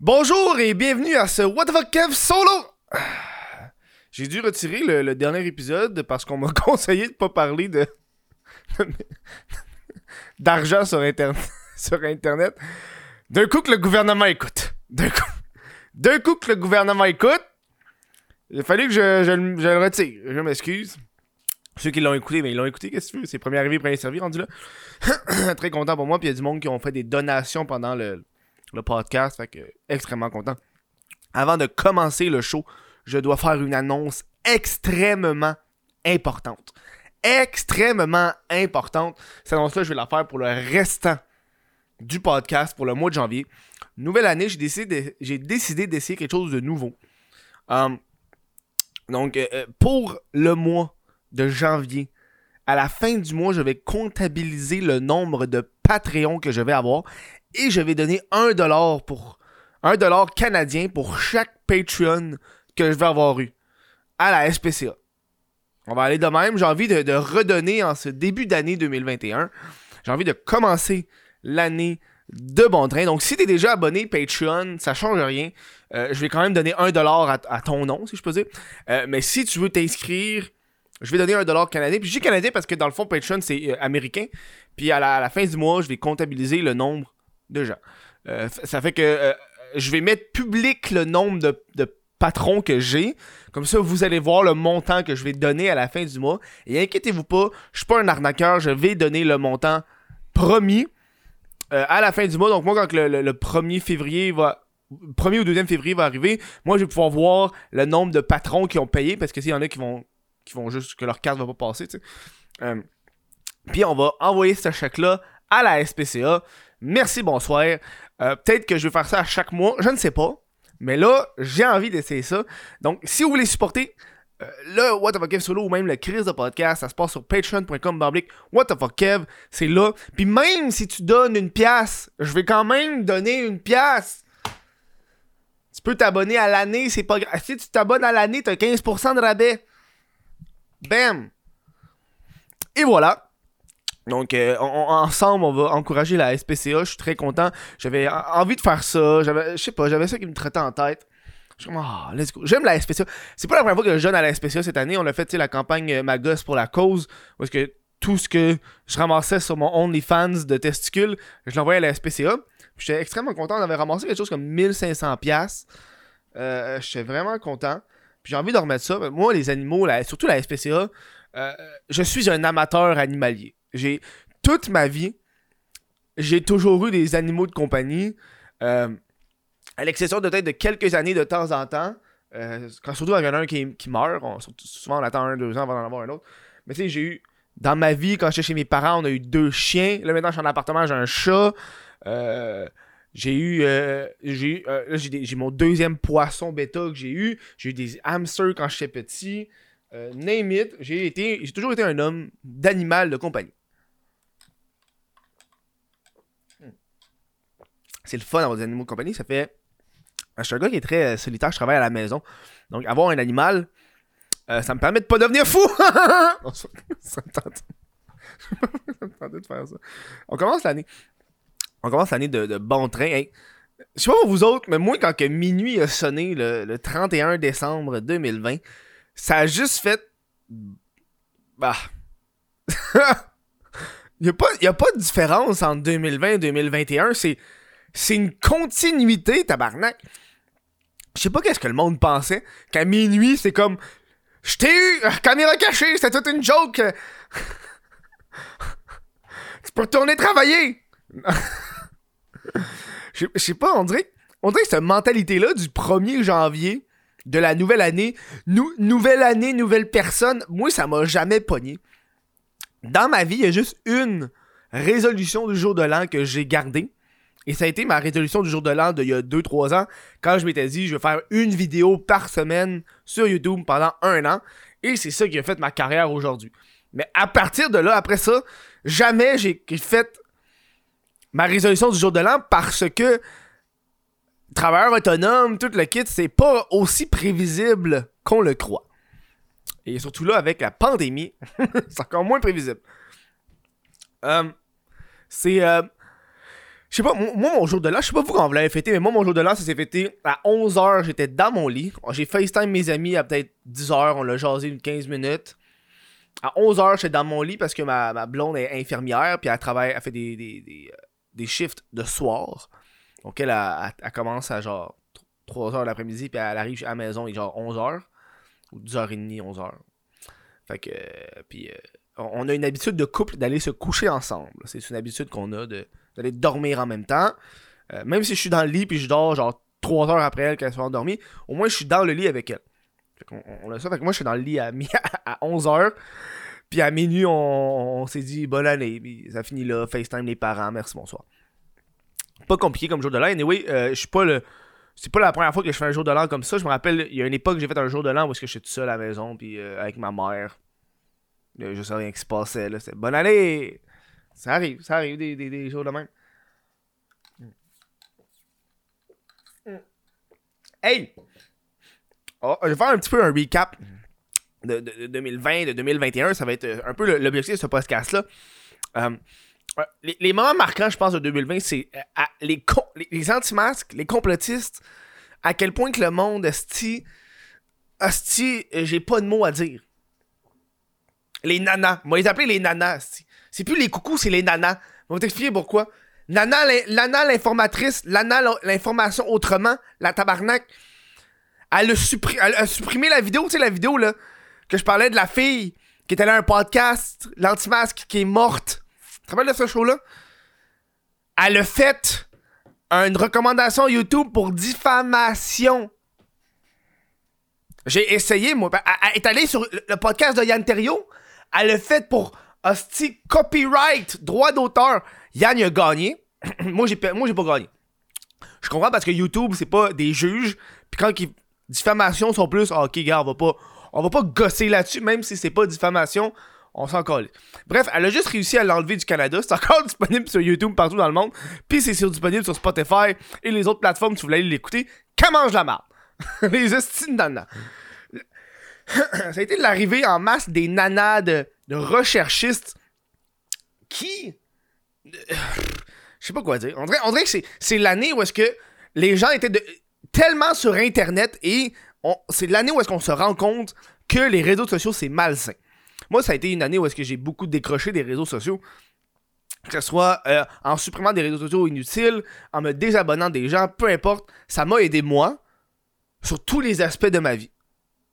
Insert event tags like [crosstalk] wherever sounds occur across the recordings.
Bonjour et bienvenue à ce What the fuck Kev solo! J'ai dû retirer le, dernier épisode parce qu'on m'a [laughs] conseillé de pas parler de. [laughs] d'argent [laughs] sur, Internet. D'un coup que le gouvernement écoute. D'un coup. Que le gouvernement écoute. Il a fallu que je, je le- je le retire. Je m'excuse. Ceux qui l'ont écouté, mais ils l'ont écouté, qu'est-ce que tu veux? C'est premier arrivé, premier servi, rendu là. [coughs] Très content pour moi, puis il y a du monde qui ont fait des donations pendant le, le podcast, fait que extrêmement content. Avant de commencer le show, je dois faire une annonce extrêmement importante. Extrêmement importante. Cette annonce-là, je vais la faire pour le restant du podcast pour le mois de janvier. Nouvelle année, j'ai décidé, j'ai décidé d'essayer quelque chose de nouveau. Um, donc, euh, euh, pour le mois de janvier, à la fin du mois, je vais comptabiliser le nombre de Patreons que je vais avoir et je vais donner 1$ pour 1$ canadien pour chaque Patreon que je vais avoir eu à la SPCA. On va aller de même. J'ai envie de, redonner en ce début d'année 2021. J'ai envie de commencer l'année de bon train. Donc, si tu es déjà abonné Patreon, ça change rien. Euh, je vais quand même donner 1$ à, ton nom, si je peux dire. Euh, mais si tu veux t'inscrire, je vais donner 1$ canadien. Puis je dis canadien parce que dans le fond, Patreon, c'est euh, américain. Puis à la fin du mois, je vais comptabiliser le nombre de gens. Euh, ça fait que euh, je vais mettre public le nombre de, de patrons que j'ai. Comme ça, vous allez voir le montant que je vais donner à la fin du mois. Et inquiétez-vous pas, je suis pas un arnaqueur, je vais donner le montant promis euh, à la fin du mois. Donc moi, quand le, le- le 1er février va... 1er ou 2e février va arriver, moi je vais pouvoir voir le nombre de patrons qui ont payé parce que s'il y en a qui vont qui vont juste que leur carte va pas passer. Euh, puis on va envoyer ce chèque-là à la SPCA. Merci, bonsoir. Euh, Peut-être que je vais faire ça à chaque mois, je ne sais pas. Mais là, j'ai envie d'essayer ça. Donc, si vous voulez supporter euh, le What the fuck Kev solo ou même le Chris de podcast, ça se passe sur patreon.com What the fuck Kev, c'est là. Puis même si tu donnes une pièce, je vais quand même donner une pièce. Tu peux t'abonner à l'année, c'est pas. Si tu t'abonnes à l'année, t'as 15% de rabais. Bam! Et voilà. Donc, euh, ensemble, on va encourager la SPCA. Je suis très content. J'avais en- envie de faire ça. J'avais, je sais pas, j'avais ça qui me traitait en tête. Je suis comme, ah, let's go. J'aime la SPCA. C'est pas la première fois que je donne à la SPCA cette année. On a fait, la campagne euh, Ma gosse pour la cause. Est-ce que tout ce que je ramassais sur mon OnlyFans de testicules, je l'envoyais à la SPCA. J'étais extrêmement content. On avait ramassé quelque chose comme 1500$. piastres. Euh, J'étais vraiment content. Puis j'ai envie de remettre ça. Moi, les animaux, surtout la SPCA, je suis un amateur animalier. J'ai toute ma vie, j'ai toujours eu des animaux de compagnie. euh, à l'exception de peut-être de quelques années de temps en temps. euh, quand surtout quand il y en a un qui, qui meurt, souvent on attend un, deux ans avant d'en avoir un autre. Mais tu sais, j'ai eu. Dans ma vie, quand j'étais chez mes parents, on a eu deux chiens. Là maintenant, je suis en appartement, j'ai un chat. Euh, j'ai eu. euh, j'ai eu, euh, j'ai mon deuxième poisson bêta que j'ai eu. J'ai eu des hamsters quand j'étais petit. Name it. J'ai été. J'ai toujours été un homme d'animal de compagnie. C'est le fun d'avoir des animaux de compagnie. Ça fait. Je suis un gars qui est très euh, solitaire, je travaille à la maison. Donc avoir un animal, euh, ça me permet de pas devenir fou! [laughs] Non, ça, ça me tente. [laughs] ça me tentait de faire ça. On commence l'année. On commence l'année de, de bon train. Hey, je sais pas pour vous autres, mais moi, quand que minuit a sonné le, le 31 décembre 2020, ça a juste fait. Bah. [laughs] Il n'y a, pas- y a pas de différence entre 2020 et 2021. C'est, c'est une continuité, tabarnak. Je sais pas qu'est-ce que le monde pensait. Qu'à minuit, c'est comme. Je t'ai eu! euh, Caméra cachée, c'était toute une joke! [laughs] tu peux retourner travailler! [laughs] Je sais pas, on dirait, on dirait que cette mentalité-là du 1er janvier de la nouvelle année, nou- nouvelle année, nouvelle personne, moi, ça m'a jamais pogné. Dans ma vie, il y a juste une résolution du jour de l'an que j'ai gardée. Et ça a été ma résolution du jour de l'an d'il y a 2-3 ans, quand je m'étais dit, je vais faire une vidéo par semaine sur YouTube pendant un an. Et c'est ça qui a fait ma carrière aujourd'hui. Mais à partir de là, après ça, jamais j'ai fait ma résolution du jour de l'an parce que travailleur autonome, tout le kit, c'est pas aussi prévisible qu'on le croit. Et surtout là, avec la pandémie, [laughs] c'est encore moins prévisible. Euh, c'est. euh, Je sais pas, moi, mon jour de l'an, je sais pas vous quand vous l'avez fêté, mais moi, mon jour de l'an, ça s'est fêté à 11h. J'étais dans mon lit. J'ai FaceTime mes amis à peut-être 10h. On l'a jasé une 15 minutes. À 11h, j'étais dans mon lit parce que ma, ma blonde est infirmière. Puis elle travaille, elle fait des, des, des, euh, des shifts de soir. Donc elle, elle, commence à genre 3h l'après-midi. Puis elle arrive à la maison, il genre 11h. Ou 10h30, 11h. Fait que. euh, puis. euh, on a une habitude de couple d'aller se coucher ensemble. C'est une habitude qu'on a de d'aller dormir en même temps. Euh, même si je suis dans le lit puis je dors genre 3 heures après elle qu'elle soit endormie, au moins je suis dans le lit avec elle. Qu'on- on, a ça. Fait que moi je suis dans le lit à, [laughs] à 11 heures. Puis à minuit, on, on s'est dit bonne année. Puis ça finit là, FaceTime les parents, merci, bonsoir. Pas compliqué comme jour de l'an. Anyway, euh, je suis pas le. C'est pas la première fois que je fais un jour de l'an comme ça. Je me rappelle, il y a une époque, j'ai fait un jour de l'an où que j'étais tout seul à la maison, puis euh, avec ma mère. Je sais rien qui se passait, là. C'était bonne année! Ça arrive, ça arrive, des, des, jours de même. Hey! Oh, je vais faire un petit peu un recap de, de- de 2020, de 2021. Ça va être euh, un peu l'objectif de ce podcast-là. Euh, les, moments marquants, je pense, de 2020, c'est euh, les, les, anti-masques, les complotistes, à quel point que le monde, esti, euh, j'ai pas de mots à dire. Les nanas. On va les les nanas, esti. C'est plus les coucous, c'est les nanas. On va t'expliquer pourquoi. Nana, l'informatrice, Lana l'in- l'information autrement, la tabarnak. Elle a, suppri- elle a supprimé la vidéo, tu sais, la vidéo là, que je parlais de la fille qui était là à un podcast, l'antimasque qui est morte. Tu te rappelles de ce show-là? Elle a fait une recommandation YouTube pour diffamation. J'ai essayé, moi. Elle, est allée sur le podcast de Yann Terriot. Elle l'a fait pour hostie copyright, droit d'auteur. Yann, a gagné. [clears throat] moi, j'ai moi, j'ai pas gagné. Je comprends parce que YouTube, c'est pas des juges. Puis quand ils... diffamation sont plus, ah, ok, gars, on va pas, on va pas gosser là-dessus, même si c'est pas diffamation, on s'en colle. Bref, elle a juste réussi à l'enlever du Canada. C'est encore [laughs] disponible sur YouTube partout dans le monde. Puis c'est sur- disponible sur Spotify et les autres plateformes si vous voulez aller l'écouter. Qu'elle mange la marde. [laughs] les estimes nanas. [clears throat] Ça a été l'arrivée en masse des nanas de, recherchistes qui. Je sais pas quoi dire. On dirait, on dirait que c'est, l'année où est-ce que les gens étaient tellement sur Internet et c'est l'année où est-ce qu'on se rend compte que les réseaux sociaux, c'est malsain. Moi, ça a été une année où est-ce que j'ai beaucoup décroché des réseaux sociaux. Que ce soit euh, en supprimant des réseaux sociaux inutiles, en me désabonnant des gens, peu importe, ça m'a aidé moi sur tous les aspects de ma vie.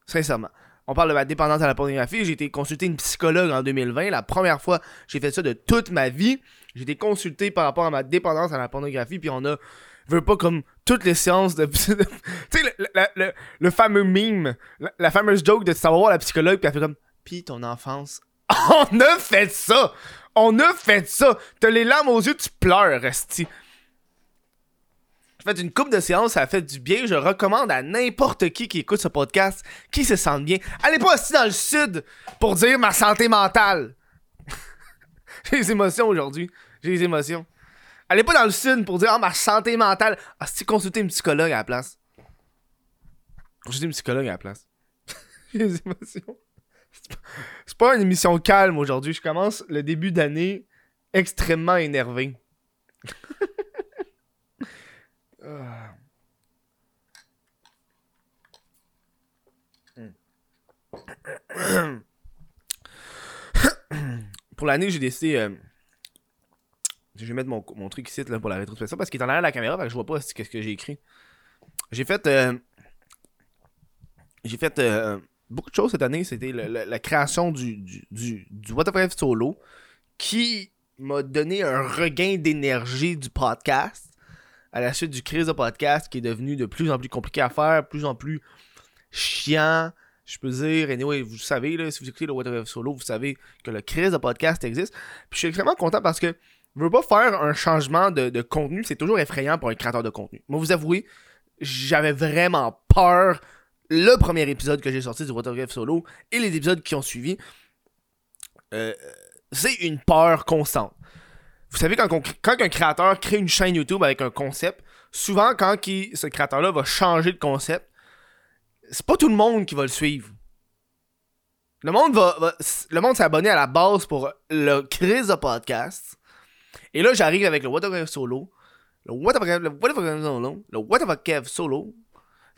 Sincèrement. On parle de ma dépendance à la pornographie. J'ai été consulté une psychologue en 2020. La première fois j'ai fait ça de toute ma vie. J'ai été consulté par rapport à ma dépendance à la pornographie. Puis on a, veut pas comme toutes les séances de. [laughs] tu sais, le, fameux meme, la, fameuse joke de savoir voir la psychologue. Puis elle fait comme. Puis ton enfance. [laughs] On a fait ça! On a fait ça! T'as les larmes aux yeux, tu pleures, Resti. Fait une coupe de séances, ça a fait du bien. Je recommande à n'importe qui qui écoute ce podcast, qui se sente bien. Allez pas aussi dans le sud pour dire ma santé mentale. [laughs] J'ai des émotions aujourd'hui. J'ai des émotions. Allez pas dans le sud pour dire ah, ma santé mentale. Ah, si consulter une psychologue à la place. Consulter une psychologue à la place. [laughs] J'ai des émotions. C'est pas une émission calme aujourd'hui. Je commence le début d'année extrêmement énervé. [laughs] Ah. [coughs] Pour l'année, j'ai décidé. euh, je vais mettre mon, mon truc ici là, pour la rétrospection parce qu'il est en arrière de la caméra, que je vois pas ce que, j'ai écrit. J'ai fait. euh, j'ai fait euh, beaucoup de choses cette année. C'était la création du, du, du, du What solo qui m'a donné un regain d'énergie du podcast à la suite du crise de podcast qui est devenu de plus en plus compliqué à faire, plus en plus chiant. Je peux dire, anyway, vous savez, là, si vous écoutez le What the F solo, vous savez que le crise de podcast existe. Puis je suis extrêmement content parce que je veux pas faire un changement de, de contenu, c'est toujours effrayant pour un créateur de contenu. Moi, vous avouez, j'avais vraiment peur le premier épisode que j'ai sorti du Watergraph Solo et les épisodes qui ont suivi. Euh, c'est une peur constante. Vous savez, quand, un créateur crée une chaîne YouTube avec un concept, souvent, quand ce créateur-là va changer de concept, c'est pas tout le monde qui va le suivre. Le monde va, le monde s'est abonné à la base pour le crise de podcast. Et là, j'arrive avec le Watergraph Solo. le What What Kev solo, le What Kev solo,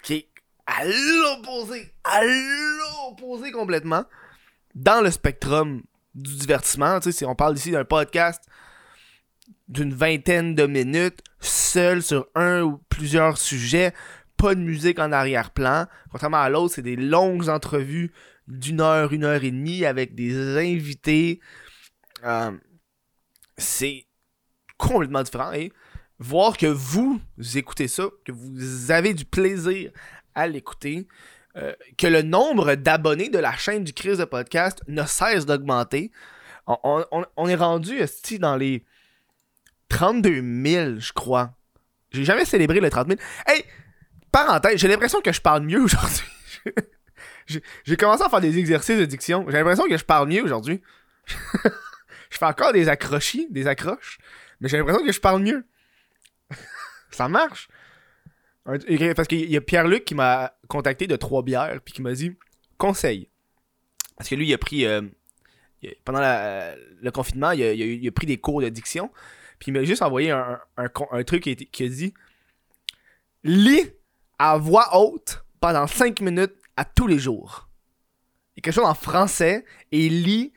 qui est à l'opposé, à l'opposé complètement, dans le spectrum du divertissement. Tu sais, si on parle ici d'un podcast d'une vingtaine de minutes, seul sur un ou plusieurs sujets, pas de musique en arrière-plan. Contrairement à l'autre, c'est des longues entrevues d'une heure, une heure et demie avec des invités. Euh, c'est complètement différent. Et voir que vous, écoutez ça, que vous avez du plaisir à l'écouter, euh, que le nombre d'abonnés de la chaîne du Crise de podcast ne cesse d'augmenter. On, est rendu dans les 32 000, je crois. J'ai jamais célébré les 30 000. Hey, parenthèse, j'ai l'impression que je parle mieux [laughs] aujourd'hui. j'ai commencé à faire des exercices de diction. J'ai l'impression que je parle mieux aujourd'hui. [laughs] je fais encore des accrochis, des accroches, mais j'ai l'impression que je parle mieux. [laughs] Ça marche. Parce qu'il y a Pierre-Luc qui m'a contacté de trois bières, puis qui m'a dit conseil. Parce que lui, il a pris. Euh, pendant le confinement, il a, pris des cours de diction. Puis il m'a juste envoyé un, truc qui, a dit Lis à voix haute pendant 5 minutes à tous les jours. Il y a quelque chose en français et lis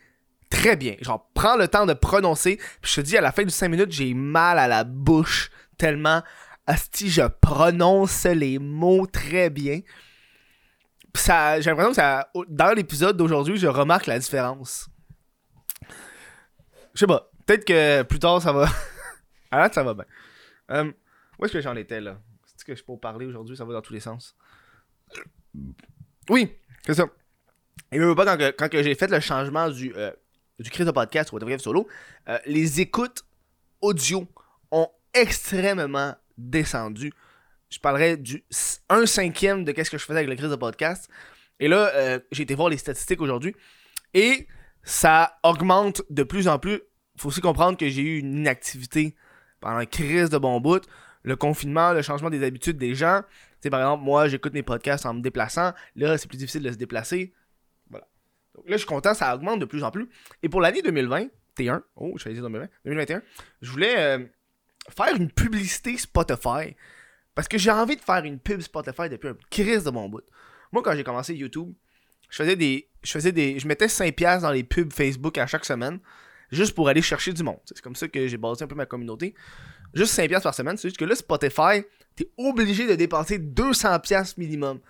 très bien. Genre, prends le temps de prononcer. Puis je te dis, à la fin de 5 minutes, j'ai mal à la bouche tellement Asti, je prononce les mots très bien. Ça, j'ai l'impression que ça, dans l'épisode d'aujourd'hui, je remarque la différence. Je sais pas. Peut-être que plus tard, ça va. [laughs] ah, ça va bien. Euh, où est-ce que j'en étais là? C'est que je peux parler aujourd'hui, ça va dans tous les sens. Oui, c'est ça. Et même pas quand, quand j'ai fait le changement du, euh, du de podcast au Bref Solo, euh, les écoutes audio ont extrêmement descendu. Je parlerai du 1 cinquième de qu'est-ce que je faisais avec le de podcast. Et là, euh, j'ai été voir les statistiques aujourd'hui. Et ça augmente de plus en plus. Faut aussi comprendre que j'ai eu une inactivité pendant la crise de bon bout. Le confinement, le changement des habitudes des gens. Tu par exemple, moi, j'écoute mes podcasts en me déplaçant. Là, c'est plus difficile de se déplacer. Voilà. Donc là, je suis content, ça augmente de plus en plus. Et pour l'année 2021, oh, je vais dire 2020, 2021, je voulais euh, faire une publicité Spotify. Parce que j'ai envie de faire une pub Spotify depuis un crise de mon bout. Moi, quand j'ai commencé YouTube, je faisais des. Je faisais des. Je mettais 5$ dans les pubs Facebook à chaque semaine. Juste pour aller chercher du monde. C'est comme ça que j'ai basé un peu ma communauté. Juste 5$ par semaine. C'est juste que là, Spotify, t'es obligé de dépenser 200$ minimum.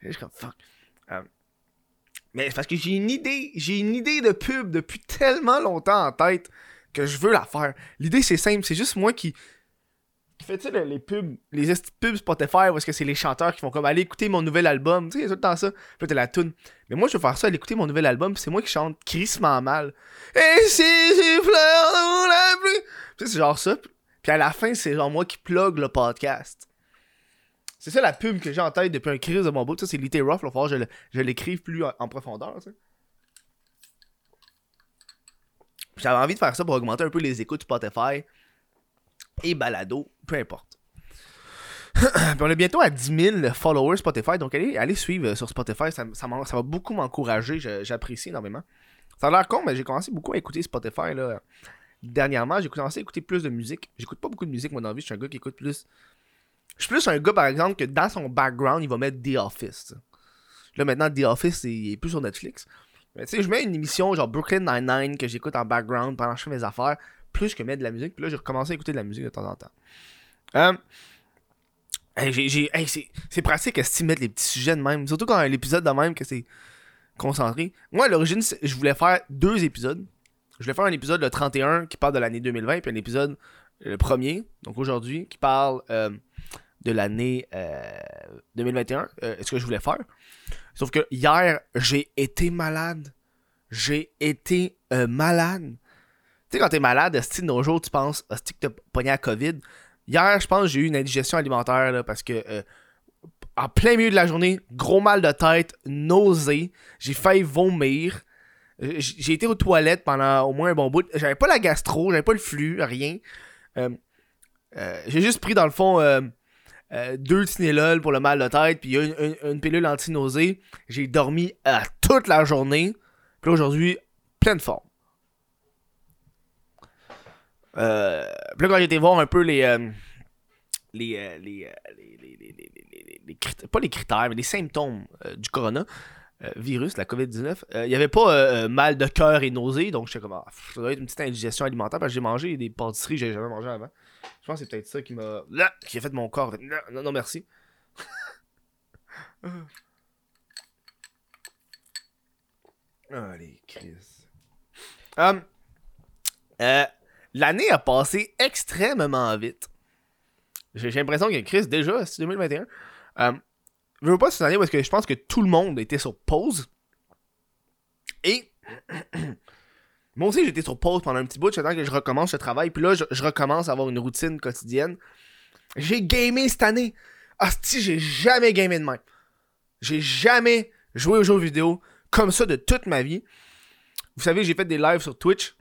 Je suis comme fuck. Euh, mais parce que j'ai une idée. J'ai une idée de pub depuis tellement longtemps en tête que je veux la faire. L'idée, c'est simple. C'est juste moi qui, fait, tu sais, les pubs, les pubs Spotify, où est-ce que c'est les chanteurs qui font comme aller écouter mon nouvel album. Tu sais, tout le temps ça. Puis t'as la tune. Mais moi, je veux faire ça, aller écouter mon nouvel album, c'est moi qui chante crissement mal. Et si j'ai fleurs dans la pluie? C'est genre ça. Puis à la fin, c'est genre moi qui plug le podcast. C'est ça la pub que j'ai en tête depuis un crise de mon bout. Ça, c'est Little Rough. Il va falloir que je l'écrive plus en, profondeur. Tu sais. J'avais envie de faire ça pour augmenter un peu les écoutes Spotify et balado, peu importe. [clears throat] on est bientôt à 10 000 followers Spotify, donc allez, allez suivre sur Spotify, ça, ça, va beaucoup m'encourager, j'apprécie énormément. Ça a l'air con, mais j'ai commencé beaucoup à écouter Spotify là. Dernièrement, j'ai commencé à écouter plus de musique. J'écoute pas beaucoup de musique, moi, dans vie, je suis un gars qui écoute plus. Je suis plus un gars, par exemple, que dans son background, il va mettre The Office. Là, maintenant, The Office, il est plus sur Netflix. Mais tu sais, je mets une émission genre Brooklyn Nine-Nine que j'écoute en background pendant que je fais mes affaires, plus que mettre de la musique. Puis là, j'ai recommencé à écouter de la musique de temps en temps. Euh, c'est pratique à mettre les petits sujets de même? Surtout quand l'épisode de même que c'est concentré. Moi, à l'origine, je voulais faire deux épisodes. Je voulais faire un épisode le 31 qui parle de l'année 2020, puis un épisode le premier, donc aujourd'hui, qui parle euh, de l'année 2021. Euh, est-ce que je voulais faire? Sauf que hier, j'ai été malade. J'ai été euh, malade. Sais, quand t'es malade, si nos jours, tu penses, que t'as pogné à COVID. Hier, je pense j'ai eu une indigestion alimentaire là, parce que euh, en plein milieu de la journée, gros mal de tête, nausée, j'ai failli vomir. Euh, j'ai été aux toilettes pendant au moins un bon bout. J'avais pas la gastro, j'avais pas le flux, rien. j'ai juste pris dans le fond euh, deux Tylenol pour le mal de tête, puis une, pilule anti-nausée. J'ai dormi toute la journée. Puis aujourd'hui, pleine forme. Euh, puis là, quand j'ai été voir un peu les, euh, les, euh, les, euh, les, les, les, les- pas les critères, mais les symptômes euh, du corona virus, la COVID-19. Euh, Il n'y avait pas mal de cœur et nausée, donc j'étais comme, ah, ça doit être une petite indigestion alimentaire parce que j'ai mangé des pâtisseries que j'avais jamais mangé avant. Je pense que c'est peut-être ça qui m'a. Là, qui a fait mon corps. Non, non, non, merci. [laughs] Allez, Chris. Hum, euh, L'année a passé extrêmement vite. J'ai l'impression que Chris, déjà, c'est 2021. Euh, je veux pas cette année parce que je pense que tout le monde était sur pause. Et. [clears throat] Moi aussi, j'étais sur pause pendant un petit bout. J'attends que je recommence le travail. Puis là, je, recommence à avoir une routine quotidienne. J'ai gamé cette année. Hostie, j'ai jamais gamé de même. J'ai jamais joué aux jeux vidéo comme ça de toute ma vie. Vous savez, j'ai fait des lives sur Twitch.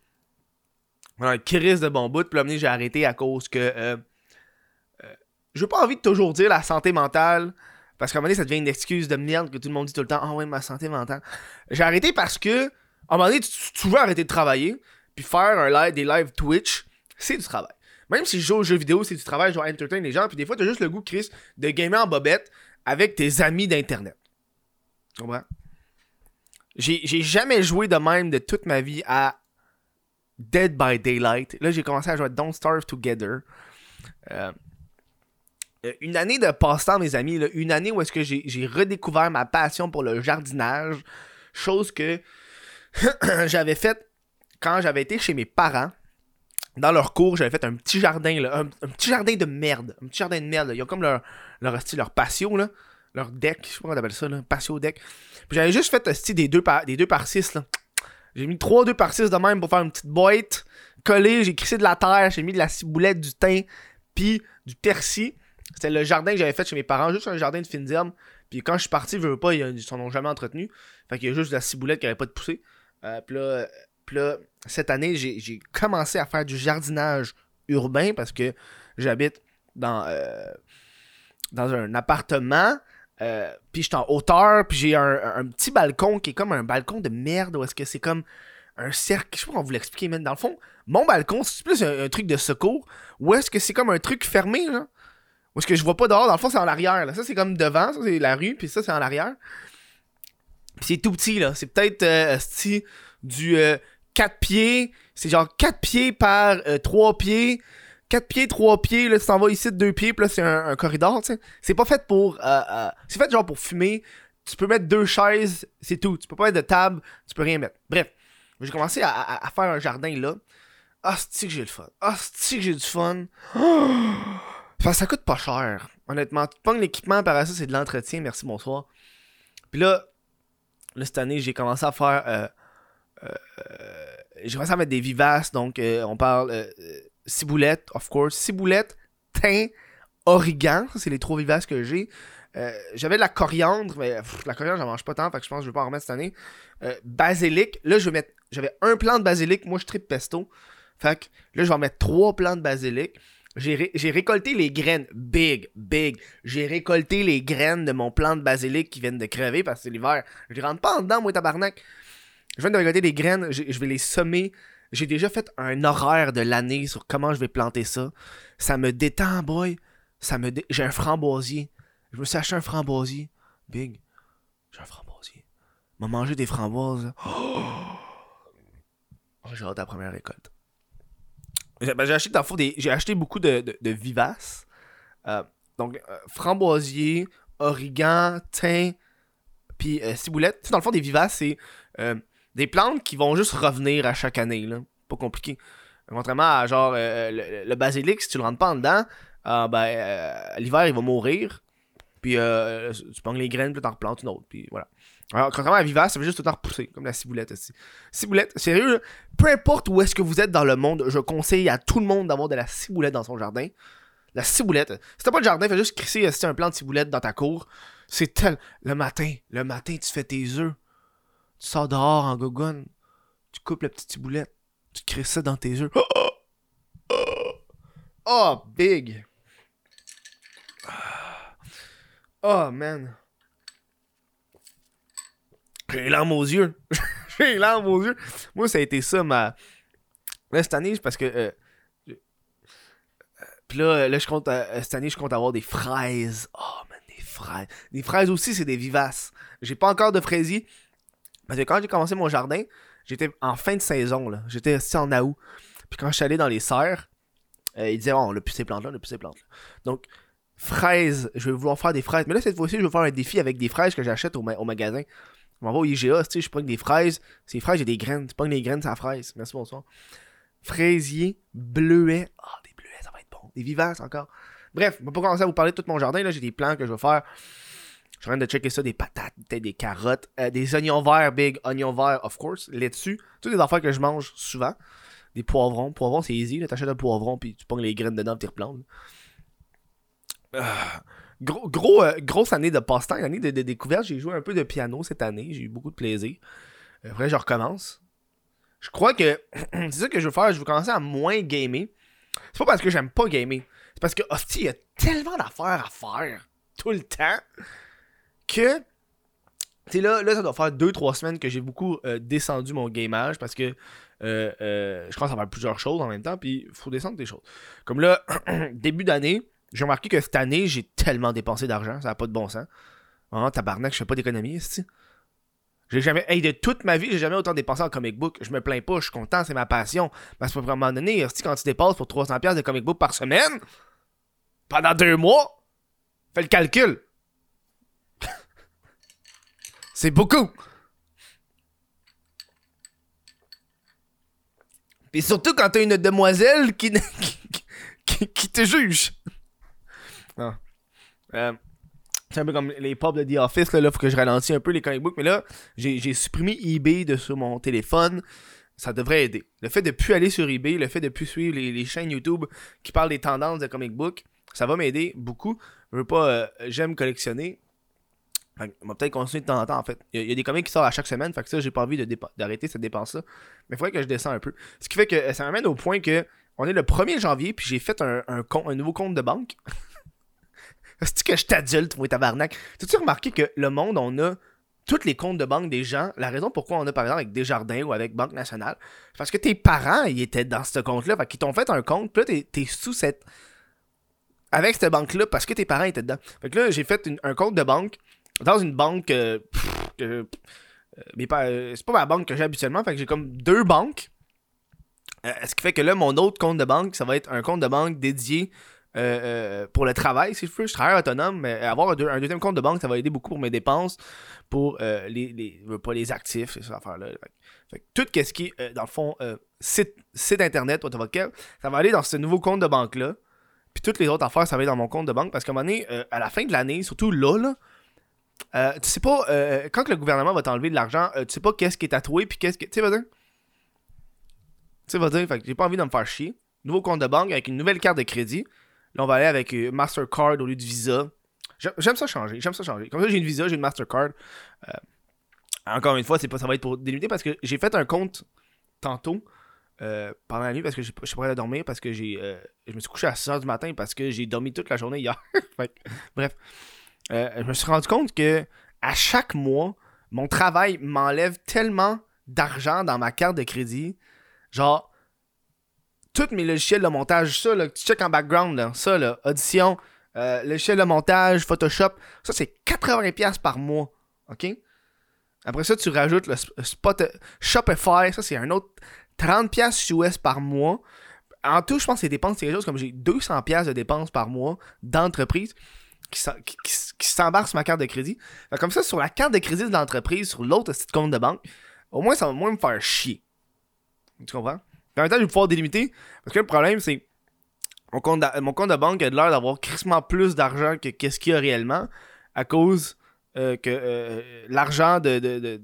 Un crise de bon bout. Puis là, j'ai arrêté à cause que. euh, euh, j'ai pas envie de toujours dire la santé mentale. Parce qu'à un moment donné, ça devient une excuse de merde que tout le monde dit tout le temps. Ah ouais, ma santé mentale. J'ai arrêté parce que. À un moment donné, tu, tu veux arrêter de travailler. Puis faire un live, des lives Twitch, c'est du travail. Même si je joue aux jeux vidéo, c'est du travail, je dois entertain les gens. Puis des fois, t'as juste le goût, Chris, de gamer en bobette avec tes amis d'Internet. Tu comprends? J'ai jamais joué de même de toute ma vie à Dead by Daylight. Là, j'ai commencé à jouer à Don't Starve Together. Euh, euh, une année de passe-temps, mes amis. là, une année où est-ce que j'ai redécouvert ma passion pour le jardinage. Chose que [clears throat] j'avais faite quand j'avais été chez mes parents. Dans leur cours, j'avais fait un petit jardin, là, un, petit jardin de merde. Un petit jardin de merde. là. Ils ont comme leur, leur, style, leur patio, là. Leur deck, je sais pas comment on appelle ça, là. Patio deck. Puis j'avais juste fait style, des 2 par, des deux par 6, là. J'ai mis 3 2 par 6 de même pour faire une petite boîte. Collé, j'ai crissé de la terre, j'ai mis de la ciboulette, du thym, puis du persil. C'était le jardin que j'avais fait chez mes parents, juste un jardin de fines herbes. Puis quand je suis parti, je veux pas, ils s'en ont jamais entretenu. Fait qu'il y a juste de la ciboulette qui avait pas de poussée. Euh, puis là, là, cette année, j'ai j'ai commencé à faire du jardinage urbain parce que j'habite dans, euh, dans un appartement. Euh, puis je suis en hauteur, puis j'ai un, petit balcon qui est comme un balcon de merde, où est-ce que c'est comme un cercle, je sais pas comment vous l'expliquer, mais dans le fond, mon balcon, c'est plus un, truc de secours, ou est-ce que c'est comme un truc fermé, là, où est-ce que je vois pas dehors, dans le fond, c'est en arrière, là. ça c'est comme devant, ça c'est la rue, puis ça c'est en arrière. Puis c'est tout petit, là, c'est peut-être, euh, du euh, 4 pieds, c'est genre 4 pieds par euh, 3 pieds, 4 pieds, 3 pieds, là, tu t'en vas ici de 2 pieds, puis là, c'est un, corridor, tu sais. C'est pas fait pour. euh, euh, c'est fait genre pour fumer. Tu peux mettre deux chaises, c'est tout. Tu peux pas mettre de table, tu peux rien mettre. Bref, j'ai commencé à, faire un jardin là. Ah, que j'ai le fun. Ah, que j'ai du fun. [gasps] Ça coûte pas cher. Honnêtement, tu pognes l'équipement, par ça, c'est de l'entretien. Merci, bonsoir. Puis là, là, cette année, j'ai commencé à faire. euh, j'ai commencé à mettre des vivaces, donc on parle ciboulette, of course, ciboulette, thym, origan, c'est les trois vivaces que j'ai. Euh, J'avais de la coriandre, mais la coriandre j'en mange pas tant, je pense que je vais pas en remettre cette année. Euh, basilic, là je vais mettre, j'avais un plant de basilic, moi je tripe pesto, fait que là je vais en mettre trois plants de basilic. J'ai ré- j'ai récolté les graines, big, big. J'ai récolté les graines de mon plant de basilic qui viennent de crever parce que c'est l'hiver. Je rentre pas en dedans, moi, tabarnak. Je viens de récolter des graines, je vais les semer. J'ai déjà fait un horaire de l'année sur comment je vais planter ça. Ça me détend, boy. Ça me J'ai un framboisier. Je me suis acheté un framboisier. Big. J'ai un framboisier. M'a mangé des framboises. [gasps] Oh, j'ai hâte la première récolte. J'ai ben, acheté, dans des... j'ai acheté beaucoup de, de, vivaces. Euh, donc, euh, framboisier, origan, thym, puis euh, ciboulette. Tu sais, dans le fond, des vivaces, c'est des plantes qui vont juste revenir à chaque année. Là. Pas compliqué. Contrairement à genre euh, le, basilic, si tu le rentres pas en dedans, euh, ben, euh, l'hiver il va mourir. Puis euh, tu prends les graines, puis t'en replantes une autre. Puis voilà. Alors, contrairement à vivace, ça fait juste tout le repousser, comme la ciboulette aussi. Ciboulette, sérieux, peu importe où est-ce que vous êtes dans le monde, je conseille à tout le monde d'avoir de la ciboulette dans son jardin. La ciboulette. Si t'as pas de jardin, fais juste crisser un plant de ciboulette dans ta cour. C'est tel. Le matin, le matin, tu fais tes œufs. Tu sors dehors en gogonne. Tu coupes la petite ciboulette. Tu crisses ça dans tes œufs. Oh, oh, oh. Oh, big. Oh, man. J'ai larmes aux yeux. [laughs] J'ai larmes aux yeux. Moi, ça a été ça, ma. Là, cette année, parce que. euh, euh, Puis là, là, je compte, euh, cette année, je compte avoir des fraises. Oh, man, des fraises. Des fraises aussi, c'est des vivaces. J'ai pas encore de fraisiers. Parce que quand j'ai commencé mon jardin, j'étais en fin de saison, là. J'étais en août. Puis quand je suis allé dans les serres, euh, ils disaient, oh, on a plus ces plantes-là, on a plus ces plantes-là. Donc, fraises, je vais vouloir faire des fraises. Mais là, cette fois-ci, je vais faire un défi avec des fraises que j'achète au, au magasin. On va au IGA, tu sais, je prends des fraises. Ces fraises, j'ai des graines. Tu prends des graines, c'est la fraise. Merci, bonsoir. Fraisier, bleuet. Ah, oh, des bleuets, ça va être bon. Des vivaces encore. Bref, je pas commencer à vous parler de tout mon jardin. Là, j'ai des plants que je vais faire. Je suis en train de checker ça, des patates, des carottes, euh, des oignons verts, big oignons verts, of course, là-dessus. Toutes les affaires que je mange souvent. Des poivrons. Poivrons, c'est easy. T'achètes un poivron, puis tu pognes les graines dedans, tu replantes. Ah, gros, euh, grosse année de passe-temps, année de, découverte. J'ai joué un peu de piano cette année. J'ai eu beaucoup de plaisir. Après, je recommence. Je crois que [clears throat] c'est ça que je veux faire. Je veux commencer à moins gamer. C'est pas parce que j'aime pas gamer. C'est parce que, hostie, il y a tellement d'affaires à faire tout le temps que. Tu là, là, ça doit faire 2-3 semaines que j'ai beaucoup euh, descendu mon gamage parce que euh, je commence à faire plusieurs choses en même temps, puis il faut descendre des choses. Comme là, [clears throat] début d'année, j'ai remarqué que cette année, j'ai tellement dépensé d'argent, ça n'a pas de bon sens. Oh, tabarnak, je fais pas d'économie, ici. J'ai jamais. Hey, de toute ma vie, j'ai jamais autant dépensé en comic book. Je me plains pas, je suis content, c'est ma passion. Mais c'est pas vraiment donné. quand tu dépenses pour 300$ de comic book par semaine, pendant deux mois, fais le calcul. C'est beaucoup. Et surtout quand t'as une demoiselle [laughs] qui, qui te juge. Ah. Euh, c'est un peu comme les pubs de The Office, là, là faut que je ralentisse un peu les comic books, mais là, j'ai supprimé eBay de sur mon téléphone. Ça devrait aider. Le fait de plus aller sur eBay, le fait de plus suivre les, chaînes YouTube qui parlent des tendances de comic book, ça va m'aider beaucoup. Je veux pas, euh, j'aime collectionner. On va peut-être continuer de temps en temps, en fait. Il y, a, des comics qui sortent à chaque semaine, fait que ça, j'ai pas envie d'arrêter cette dépense-là. Mais il faudrait que je descende un peu. Ce qui fait que ça m'amène au point que on est le 1er janvier, puis j'ai fait un, un, un nouveau compte de banque. [laughs] C'est-tu que je t'adulte, moi, tabarnak? T'as-tu remarqué que le monde, on a tous les comptes de banque des gens? La raison pourquoi on a, par exemple, avec Desjardins ou avec Banque Nationale, c'est parce que tes parents, ils étaient dans ce compte-là. Fait qu'ils t'ont fait un compte, puis là, t'es, sous cette. Avec cette banque-là, parce que tes parents étaient dedans. Fait que là, j'ai fait un compte de banque dans une banque. Euh, euh, mais pas, euh, c'est pas ma banque que j'ai habituellement. Fait que j'ai comme deux banques. ce qui fait que là, mon autre compte de banque, ça va être un compte de banque dédié pour le travail, si je veux. Je travaille autonome, mais avoir un, deuxième compte de banque, ça va aider beaucoup pour mes dépenses, pour les, pas les actifs, ces affaires-là. Fait, tout ce qui est, dans le fond, site, site internet, ça va aller dans ce nouveau compte de banque-là. Puis toutes les autres affaires, ça va aller dans mon compte de banque. Parce qu'à un moment donné, à la fin de l'année, surtout là, là tu sais pas, quand le gouvernement va t'enlever de l'argent, tu sais pas qu'est-ce qui est tatoué, puis qu'est-ce qui. Tu sais, vas-y. Tu sais, vas-y, fait que j'ai pas envie de me faire chier. Nouveau compte de banque avec une nouvelle carte de crédit. Là, on va aller avec euh, Mastercard au lieu de Visa. J'aime ça changer. J'aime ça changer. Comme ça, j'ai une Visa, j'ai une Mastercard. Euh, encore une fois, pas, ça va être pour délimiter parce que j'ai fait un compte tantôt euh, pendant la nuit parce que je suis prêt à dormir parce que j'ai je me suis couché à 6h du matin parce que j'ai dormi toute la journée hier. [laughs] bref. Je me suis rendu compte que à chaque mois, mon travail m'enlève tellement d'argent dans ma carte de crédit. Genre, tous mes logiciels de montage, ça, là, tu check en background, ça, là, Audition, euh, logiciel de montage, Photoshop, ça, c'est 80$ par mois. OK? Après ça, tu rajoutes le spot, Shopify, ça, c'est un autre 30$ US par mois. En tout, je pense que c'est dépenses, c'est quelque chose comme j'ai 200$ de dépenses par mois d'entreprise qui, qui, s'embarque sur ma carte de crédit. comme ça, sur la carte de crédit de l'entreprise, sur l'autre compte de banque, au moins, ça va moins me faire chier. Tu comprends? En même temps, je vais pouvoir délimiter. Parce que le problème, c'est. Mon compte, de, mon compte de banque a l'air d'avoir crissement plus d'argent que qu'est-ce qu'il y a réellement. À cause euh, que euh, l'argent de,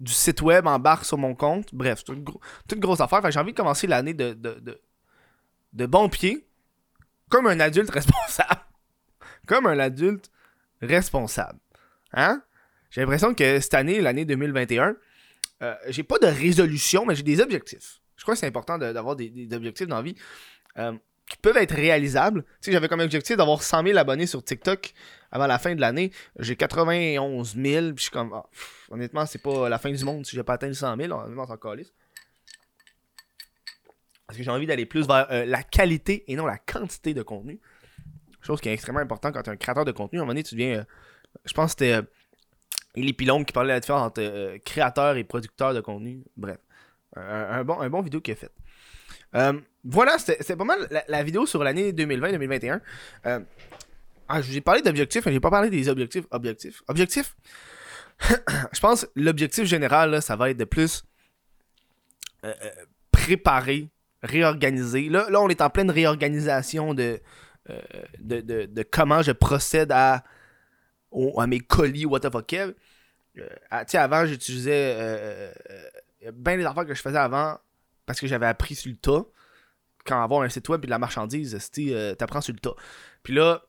du site web embarque sur mon compte. Bref, c'est une, grosse affaire. j'ai envie de commencer l'année de, de, de, bon pied. Comme un adulte [laughs] responsable. comme un adulte responsable. Hein? J'ai l'impression que cette année, l'année 2021, euh, j'ai pas de résolution, mais j'ai des objectifs je crois que c'est important d'avoir des, objectifs dans la vie euh, qui peuvent être réalisables. Tu sais, j'avais comme objectif d'avoir 100 000 abonnés sur TikTok avant la fin de l'année. J'ai 91 000, puis je suis comme, ah, honnêtement, c'est pas la fin du monde si j'ai pas atteint les 100 000, honnêtement, c'est encore Parce que j'ai envie d'aller plus vers euh, la qualité et non la quantité de contenu. Chose qui est extrêmement important quand tu es un créateur de contenu. À un moment donné, tu deviens. euh, je pense que c'était. Euh, Élie Pilon qui parlait de la différence entre euh, créateur et producteur de contenu. Bref. Un, bon, un bon vidéo qu'il a fait. Euh, voilà, c'était pas mal la, vidéo sur l'année 2020-2021. Euh, ah, j'ai parlé d'objectifs, mais j'ai pas parlé des objectifs. Objectifs? Objectifs? [coughs] je pense l'objectif général, là, ça va être de plus préparer, réorganiser. Là, là, on est en pleine réorganisation de, euh, de, de, de comment je procède à, à mes colis, what. Euh, tu sais, avant, j'utilisais euh, euh, bien des affaires que je faisais avant parce que j'avais appris sur le tas. Quand avoir un site web et de la marchandise, euh, t'apprends sur le tas. Puis là,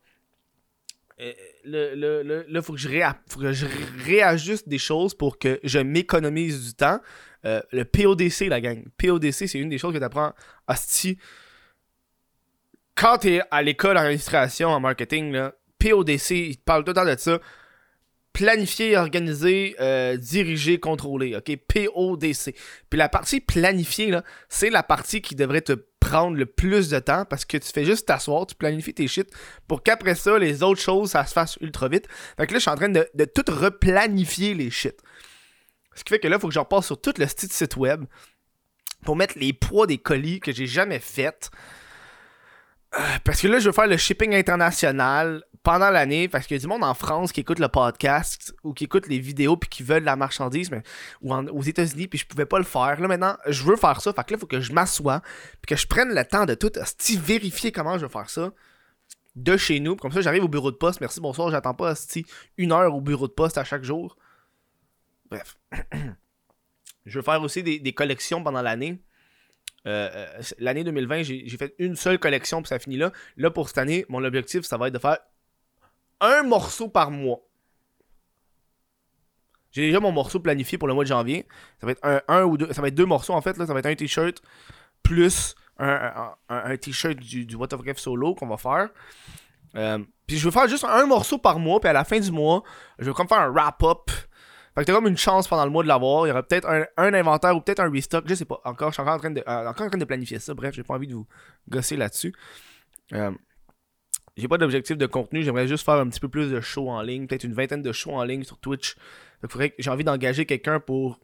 euh, faut que, je faut que je réajuste des choses pour que je m'économise du temps. Le PODC, la gang. PODC, c'est une des choses que tu apprends. Hostie. Quand tu es à l'école en administration, en marketing, là, PODC, il te parle tout le temps de ça. Planifier, organiser, euh, diriger, contrôler. OK? PODC. Puis la partie planifier, là, c'est la partie qui devrait te prendre le plus de temps parce que tu fais juste t'asseoir, tu planifies tes shit pour qu'après ça, les autres choses, ça se fasse ultra vite. Fait que là, je suis en train de, de tout replanifier les shit. Ce qui fait que là, il faut que je repasse sur tout le style site web pour mettre les poids des colis que j'ai jamais fait. Euh, Parce que là, je veux faire le shipping international pendant l'année. Parce qu'il y a du monde en France qui écoute le podcast ou qui écoute les vidéos puis qui veulent la marchandise mais, ou aux États-Unis puis je pouvais pas le faire. Là maintenant, je veux faire ça. Fait que là, il faut que je m'assoie puis que je prenne le temps de tout asti, vérifier comment je vais faire ça de chez nous. Comme ça, j'arrive au bureau de poste. Merci, bonsoir. J'attends pas une heure au bureau de poste à chaque jour. Bref. [clears throat] je veux faire aussi des collections pendant l'année. Euh, euh, l'année 2020, j'ai fait une seule collection puis ça finit là. Là, pour cette année, mon objectif, ça va être de faire un morceau par mois. J'ai déjà mon morceau planifié pour le mois de janvier. Ça va être un, un ou deux. Ça va être deux morceaux en fait. Là. Ça va être un t-shirt plus un, t-shirt du, What of Ref solo qu'on va faire. Euh, puis je veux faire juste un morceau par mois. Puis à la fin du mois, je vais comme faire un wrap-up. Fait que t'as comme une chance pendant le mois de l'avoir. Il y aura peut-être un, inventaire ou peut-être un restock. Je sais pas. Encore, je suis encore en train de, euh, encore en train de planifier ça. Bref, j'ai pas envie de vous gosser là-dessus. Euh, j'ai pas d'objectif de contenu. J'aimerais juste faire un petit peu plus de shows en ligne. Peut-être une vingtaine de shows en ligne sur Twitch. J'ai envie d'engager quelqu'un pour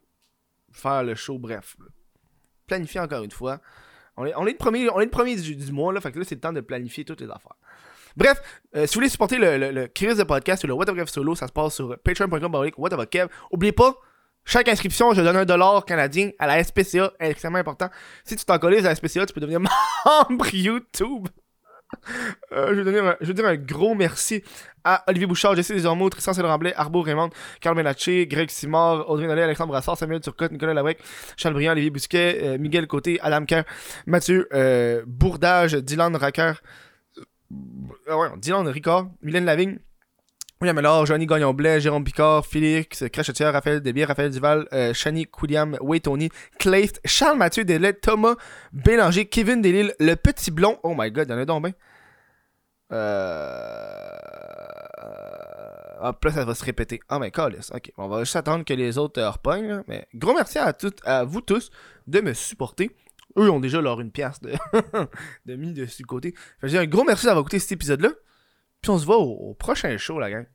faire le show. Bref. Planifier encore une fois. On est, on est le premier, on est le premier du, du mois. Là, fait que là, c'est le temps de planifier toutes les affaires. Bref, euh, si vous voulez supporter le, le, le Chris de podcast ou le What of Kev solo, ça se passe sur patreon.com What of Kev. Oubliez pas, chaque inscription, je donne un dollar canadien à la SPCA, extrêmement important. Si tu t'en colles à la SPCA, tu peux devenir [laughs] membre YouTube. Euh, je, veux dire un gros merci à Olivier Bouchard, Jesse Desormeaux, Tristan Cédramblais, Arbo Raymond, Carl Menaché, Greg Simard, Audrey Nollet, Alexandre Brassard, Samuel Turcotte, Nicolas Labrec, Charles Briand, Olivier Bousquet, euh, Miguel Côté, Adam Kerr, Mathieu euh, Bourdage, Dylan Racker, Dylan Ricard, Mylène Lavigne, William Mellor, Johnny Gagnon-Blais, Jérôme Picard, Félix Crachetière, Raphaël Desbiens, Raphaël Duval, euh, William, Way Tony, Charles Mathieu Delet, Thomas Bélanger, Kevin Delille, Le Petit Blond. Oh my god, il y en a donc ben. Euh... Hop là, ça va se répéter. Ah, mais calice. Ok, on va juste attendre que les autres euh. Mais gros merci à, toutes, à vous tous de me supporter. Eux ont déjà leur une pièce de, [laughs] de mis côté. Fait que un gros merci d'avoir écouté cet épisode-là. Puis on se voit au, au prochain show, la gang.